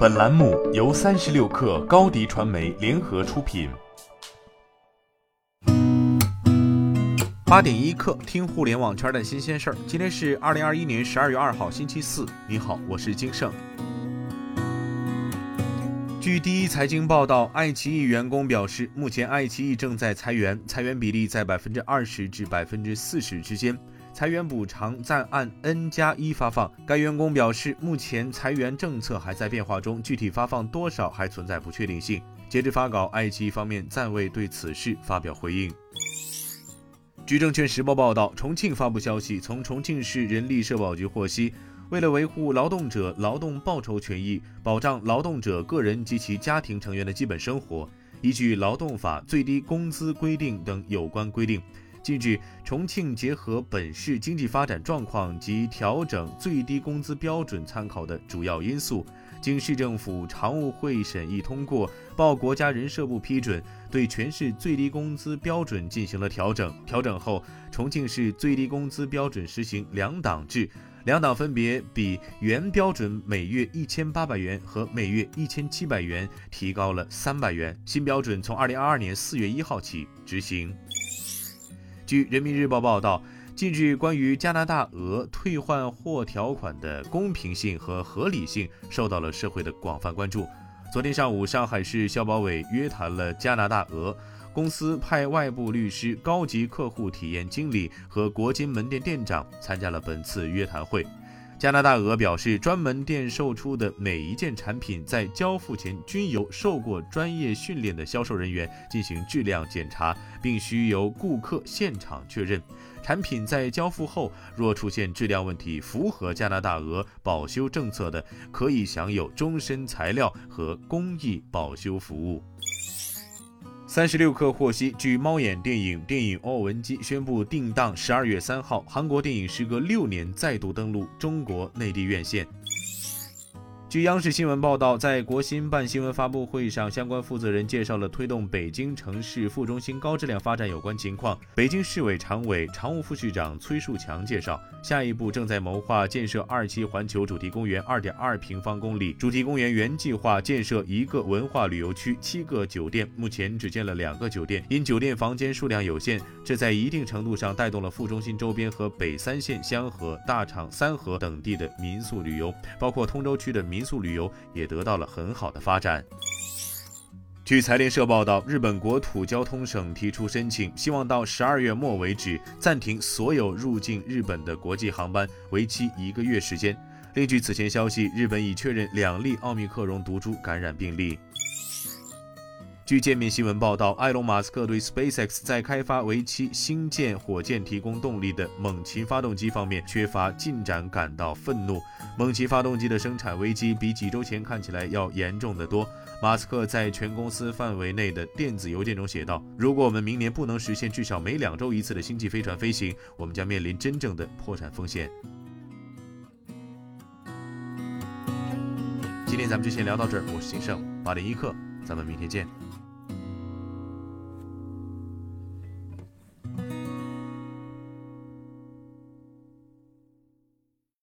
本栏目由三十六氪高低传媒联合出品。八点一刻，听互联网圈的新鲜事儿。今天是二零二一年十二月二号，星期四。你好，我是金盛。据第一财经报道，爱奇艺员工表示，目前爱奇艺正在裁员，裁员比例在百分之二十至百分之四十之间。裁员补偿暂按 N 加一发放。该员工表示，目前裁员政策还在变化中，具体发放多少还存在不确定性。截至发稿，爱奇艺方面暂未对此事发表回应。据证券时报报道，重庆发布消息，从重庆市人力社保局获悉，为了维护劳动者劳动报酬权益，保障劳动者个人及其家庭成员的基本生活，依据劳动法最低工资规定等有关规定。近日，重庆结合本市经济发展状况及调整最低工资标准参考的主要因素，经市政府常务会审议通过，报国家人社部批准，对全市最低工资标准进行了调整。调整后，重庆市最低工资标准实行两档制，两档分别比原标准每月一千八百元和每月一千七百元提高了三百元。新标准从二零二二年四月一号起执行。据人民日报报道，近日关于加拿大鹅退换货条款的公平性和合理性受到了社会的广泛关注。昨天上午，上海市消保委约谈了加拿大鹅公司，派外部律师、高级客户体验经理和国金门店店长参加了本次约谈会。加拿大鹅表示，专门店售出的每一件产品在交付前均由受过专业训练的销售人员进行质量检查，并需由顾客现场确认。产品在交付后若出现质量问题，符合加拿大鹅保修政策的，可以享有终身材料和工艺保修服务。三十六氪获悉，据猫眼电影电影《欧文基》宣布定档十二月三号，韩国电影时隔六年再度登陆中国内地院线。据央视新闻报道，在国新办新闻发布会上，相关负责人介绍了推动北京城市副中心高质量发展有关情况。北京市委常委、常务副市长崔树强介绍，下一步正在谋划建设二期环球主题公园二点二平方公里，主题公园原计划建设一个文化旅游区、七个酒店，目前只建了两个酒店，因酒店房间数量有限，这在一定程度上带动了副中心周边和北三县香河、大厂、三河等地的民宿旅游，包括通州区的民。民宿旅游也得到了很好的发展。据财联社报道，日本国土交通省提出申请，希望到十二月末为止暂停所有入境日本的国际航班，为期一个月时间。另据此前消息，日本已确认两例奥密克戎毒株感染病例。据界面新闻报道，埃隆·马斯克对 SpaceX 在开发为其星舰火箭提供动力的猛禽发动机方面缺乏进展感到愤怒。猛禽发动机的生产危机比几周前看起来要严重得多。马斯克在全公司范围内的电子邮件中写道：“如果我们明年不能实现至少每两周一次的星际飞船飞行，我们将面临真正的破产风险。”今天咱们就先聊到这儿，我是金盛八点一刻，咱们明天见。